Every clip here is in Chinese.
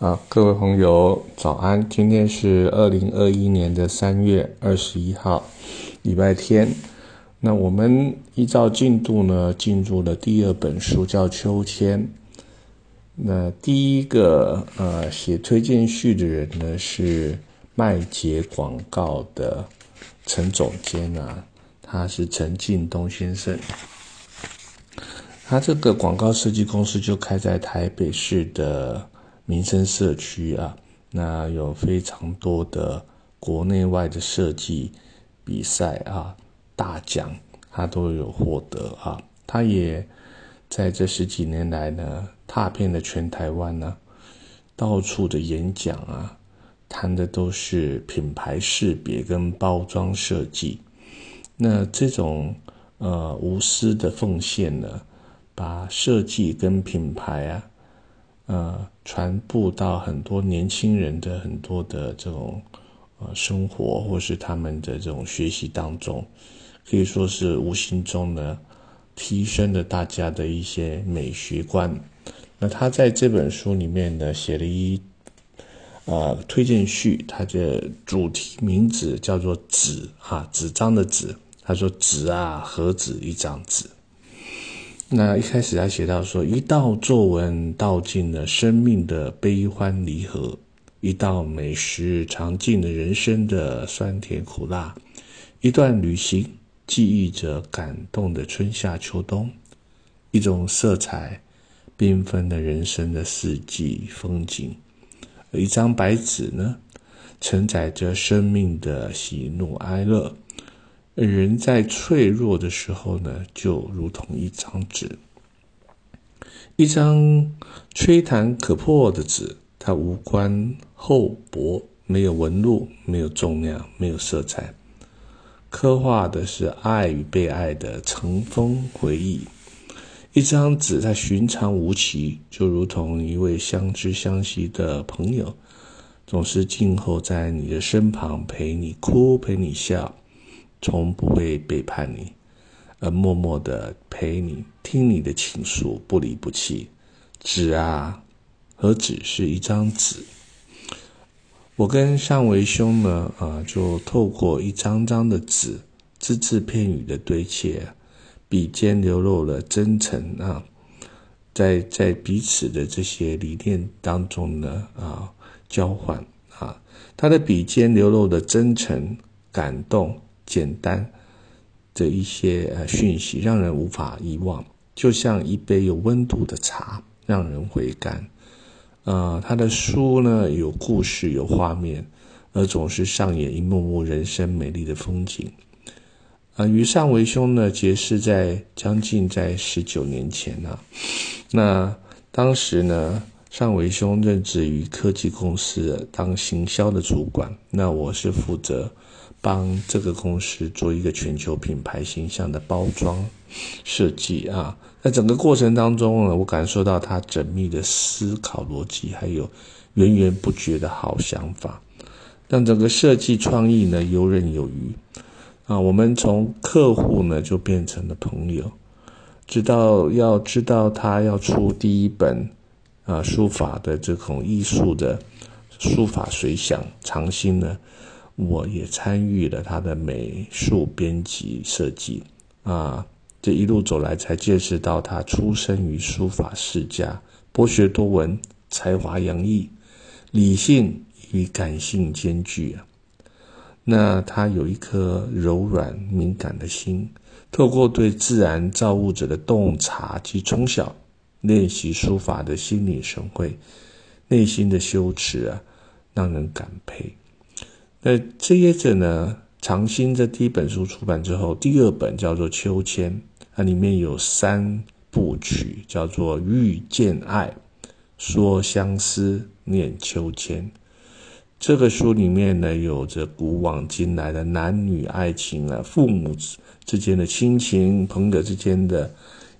啊，各位朋友，早安！今天是二零二一年的三月二十一号，礼拜天。那我们依照进度呢，进入了第二本书，叫《秋千》。那第一个呃写推荐序的人呢，是麦捷广告的陈总监啊，他是陈进东先生。他这个广告设计公司就开在台北市的。民生社区啊，那有非常多的国内外的设计比赛啊，大奖他都有获得啊。他也在这十几年来呢，踏遍了全台湾呢，到处的演讲啊，谈的都是品牌识别跟包装设计。那这种呃无私的奉献呢，把设计跟品牌啊。呃，传播到很多年轻人的很多的这种呃生活，或是他们的这种学习当中，可以说是无形中呢提升了大家的一些美学观。那他在这本书里面呢写了一呃推荐序，他的主题名字叫做“纸”啊，纸张的“纸”。他说：“纸啊，何止一张纸。”那一开始他写到说，一道皱纹道尽了生命的悲欢离合，一道美食尝尽了人生的酸甜苦辣，一段旅行记忆着感动的春夏秋冬，一种色彩缤纷的人生的四季风景，一张白纸呢，承载着生命的喜怒哀乐。人在脆弱的时候呢，就如同一张纸，一张吹弹可破的纸。它无关厚薄，没有纹路，没有重量，没有色彩，刻画的是爱与被爱的尘封回忆。一张纸，它寻常无奇，就如同一位相知相惜的朋友，总是静候在你的身旁，陪你哭，陪你笑。从不会背叛你，而默默的陪你，听你的倾诉，不离不弃。纸啊，何止是一张纸？我跟尚维兄呢，啊，就透过一张张的纸，只字片语的堆砌，笔尖流露了真诚啊，在在彼此的这些理念当中呢，啊，交换啊，他的笔尖流露的真诚感动。简单的一些呃讯息，让人无法遗忘，就像一杯有温度的茶，让人回甘。呃，他的书呢，有故事，有画面，而总是上演一幕幕人生美丽的风景。啊，与尚维兄呢结识在将近在十九年前呢，那当时呢，尚维兄任职于科技公司当行销的主管，那我是负责。帮这个公司做一个全球品牌形象的包装设计啊，在整个过程当中呢，我感受到他缜密的思考逻辑，还有源源不绝的好想法，让整个设计创意呢游刃有余啊。我们从客户呢就变成了朋友，直到要知道他要出第一本啊书法的这种艺术的书法随想长新呢。我也参与了他的美术编辑设计啊，这一路走来才见识到他出生于书法世家，博学多闻，才华洋溢，理性与感性兼具啊。那他有一颗柔软敏感的心，透过对自然造物者的洞察及从小练习书法的心领神会，内心的羞耻啊，让人感佩。那这接着呢，长兴这第一本书出版之后，第二本叫做《秋千》，它里面有三部曲，叫做《遇见爱》、《说相思》、《念秋千》。这个书里面呢，有着古往今来的男女爱情啊，父母之间的亲情，朋友之间的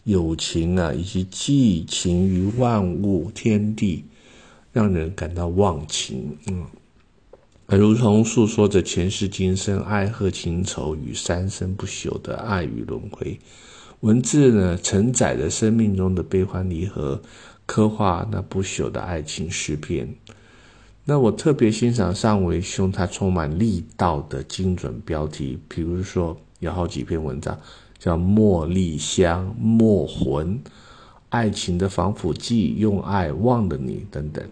友情啊，以及寄情于万物天地，让人感到忘情。嗯。如同诉说着前世今生爱恨情仇与三生不朽的爱与轮回，文字呢承载着生命中的悲欢离合，刻画那不朽的爱情诗篇。那我特别欣赏尚维兄他充满力道的精准标题，比如说有好几篇文章叫《茉莉香》《墨魂》《爱情的防腐剂》《用爱忘了你》等等。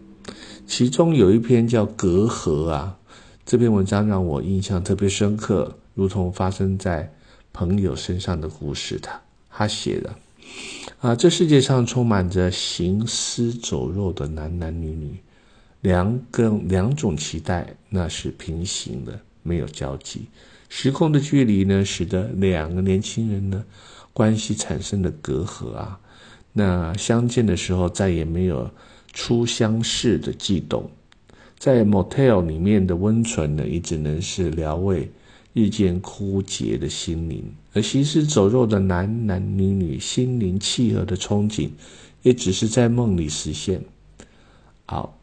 其中有一篇叫《隔阂》啊，这篇文章让我印象特别深刻，如同发生在朋友身上的故事。他他写的啊，这世界上充满着行尸走肉的男男女女。两个两种期待，那是平行的，没有交集。时空的距离呢，使得两个年轻人呢，关系产生了隔阂啊。那相见的时候，再也没有初相识的悸动。在 motel 里面的温存呢，也只能是疗慰日渐枯竭的心灵。而行尸走肉的男男女女心灵契合的憧憬，也只是在梦里实现。好。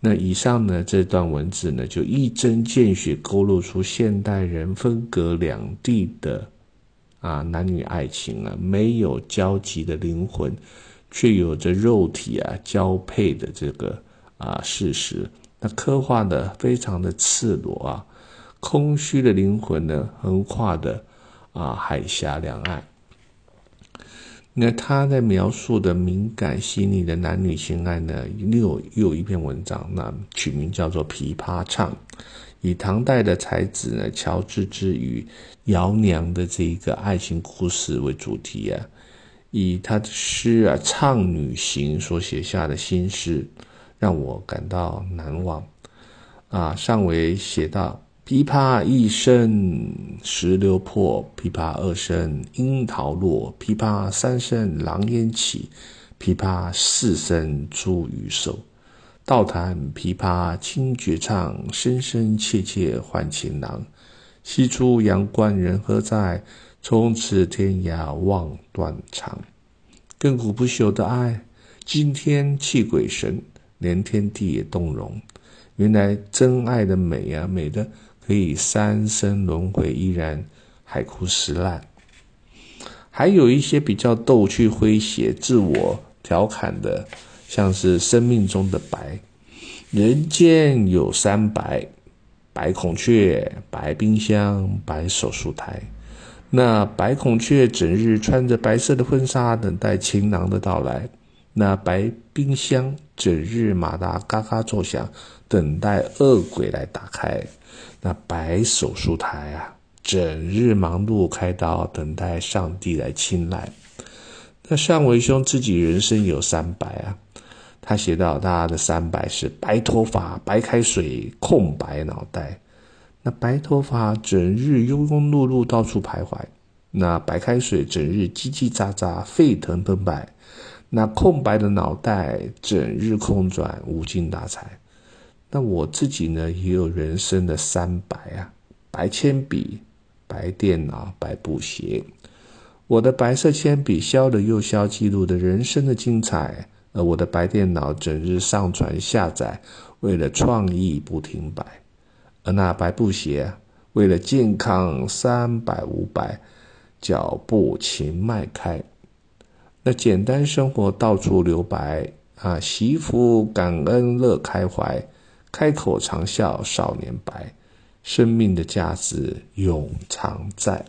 那以上呢这段文字呢，就一针见血勾勒出现代人分隔两地的啊男女爱情啊，没有交集的灵魂，却有着肉体啊交配的这个啊事实。那刻画的非常的赤裸啊，空虚的灵魂呢，横跨的啊海峡两岸。那他在描述的敏感细腻的男女情爱呢，又又有一篇文章，那取名叫做《琵琶唱》，以唐代的才子呢乔治之与姚娘的这一个爱情故事为主题啊，以他的诗啊《唱女行》所写下的新诗，让我感到难忘啊。上回写到。琵琶一声石榴破，琵琶二声樱桃落，琵琶三声狼烟起，琵琶四声茱萸瘦。道弹琵琶清绝唱，声声切切唤情郎。西出阳关人何在？从此天涯望断肠。亘古不朽的爱，惊天泣鬼神，连天地也动容。原来真爱的美啊，美的。可以三生轮回，依然海枯石烂。还有一些比较逗趣、诙谐、自我调侃的，像是生命中的白。人间有三白：白孔雀、白冰箱、白手术台。那白孔雀整日穿着白色的婚纱，等待情郎的到来；那白冰箱整日马达嘎嘎作响，等待恶鬼来打开。那白手术台啊，整日忙碌开刀，等待上帝来青睐。那尚维兄自己人生有三白啊，他写到他的三白是白头发、白开水、空白脑袋。那白头发整日庸庸碌碌到处徘徊，那白开水整日叽叽喳喳沸腾澎湃，那空白的脑袋整日空转无精打采。那我自己呢，也有人生的三白啊：白铅笔、白电脑、白布鞋。我的白色铅笔削了又削，记录的人生的精彩；而我的白电脑整日上传下载，为了创意不停摆；而那白布鞋，为了健康三百五百，脚步勤迈开。那简单生活到处留白啊，媳妇感恩乐开怀。开口常笑少年白，生命的价值永常在。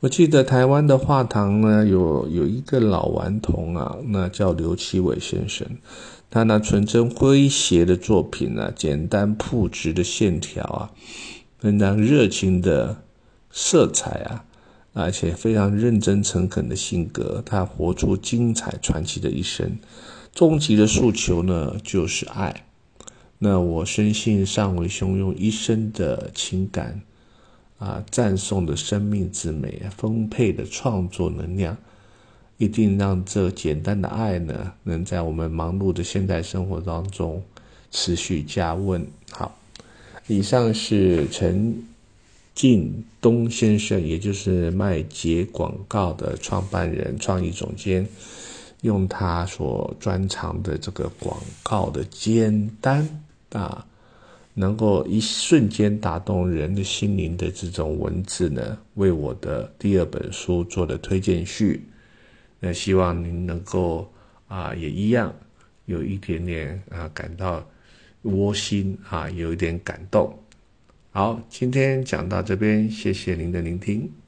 我记得台湾的画堂呢，有有一个老顽童啊，那叫刘奇伟先生。他那纯真诙谐的作品呢，简单朴质的线条啊，非常热情的色彩啊，而且非常认真诚恳的性格，他活出精彩传奇的一生。终极的诉求呢，就是爱。那我深信尚伟兄用一生的情感，啊，赞颂的生命之美，丰沛的创作能量，一定让这简单的爱呢，能在我们忙碌的现代生活当中持续加温。好，以上是陈靳东先生，也就是麦杰广告的创办人、创意总监，用他所专长的这个广告的简单。啊，能够一瞬间打动人的心灵的这种文字呢，为我的第二本书做了推荐序。那希望您能够啊，也一样有一点点啊感到窝心啊，有一点感动。好，今天讲到这边，谢谢您的聆听。